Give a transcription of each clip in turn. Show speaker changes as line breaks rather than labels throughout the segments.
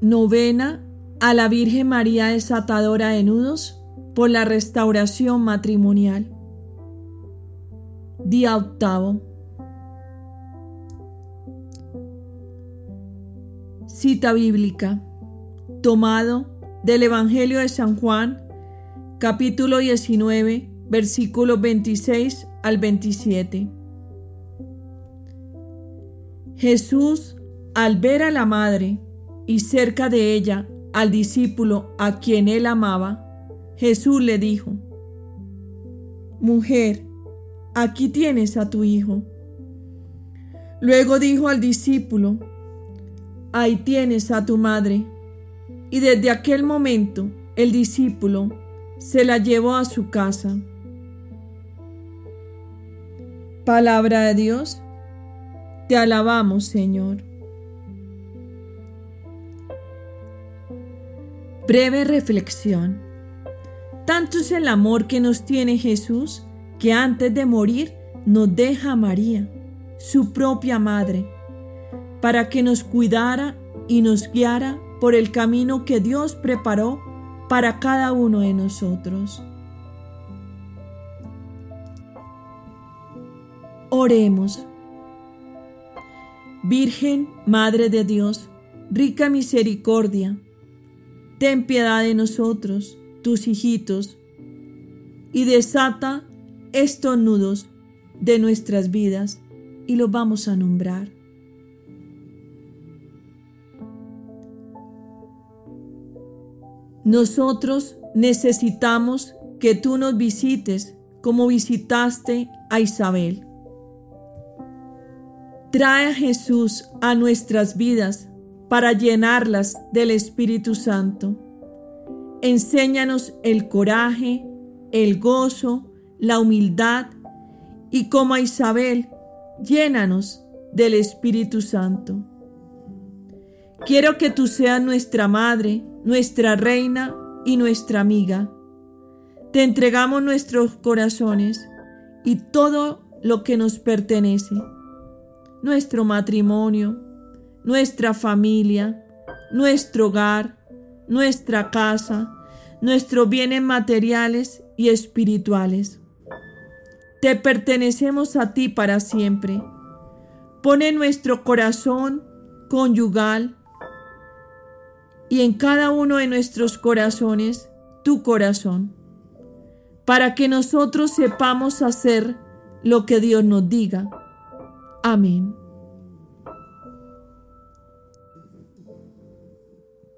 Novena a la Virgen María desatadora de nudos por la restauración matrimonial. Día octavo. Cita bíblica. Tomado del Evangelio de San Juan, capítulo 19, versículos 26 al 27. Jesús, al ver a la madre y cerca de ella al discípulo a quien él amaba, Jesús le dijo, Mujer, aquí tienes a tu hijo. Luego dijo al discípulo, Ahí tienes a tu madre. Y desde aquel momento el discípulo se la llevó a su casa. Palabra de Dios, te alabamos Señor. Breve reflexión. Tanto es el amor que nos tiene Jesús que antes de morir nos deja a María, su propia madre, para que nos cuidara y nos guiara por el camino que Dios preparó para cada uno de nosotros. Oremos. Virgen, Madre de Dios, rica misericordia, ten piedad de nosotros, tus hijitos, y desata estos nudos de nuestras vidas y los vamos a nombrar. Nosotros necesitamos que tú nos visites como visitaste a Isabel. Trae a Jesús a nuestras vidas para llenarlas del Espíritu Santo. Enséñanos el coraje, el gozo, la humildad y como a Isabel, llénanos del Espíritu Santo. Quiero que tú seas nuestra madre, nuestra reina y nuestra amiga. Te entregamos nuestros corazones y todo lo que nos pertenece, nuestro matrimonio, nuestra familia, nuestro hogar, nuestra casa, nuestros bienes materiales y espirituales. Te pertenecemos a ti para siempre. Pone nuestro corazón conyugal y en cada uno de nuestros corazones tu corazón, para que nosotros sepamos hacer lo que Dios nos diga. Amén.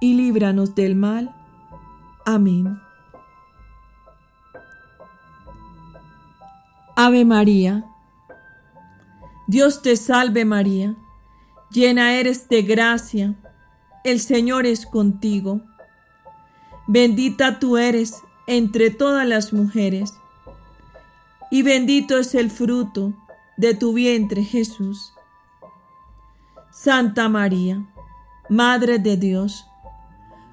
y líbranos del mal. Amén. Ave María. Dios te salve María, llena eres de gracia, el Señor es contigo. Bendita tú eres entre todas las mujeres, y bendito es el fruto de tu vientre Jesús. Santa María, Madre de Dios,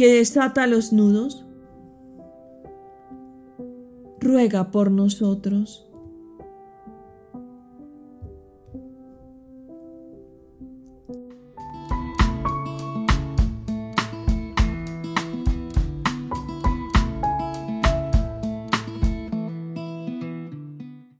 que desata los nudos, ruega por nosotros.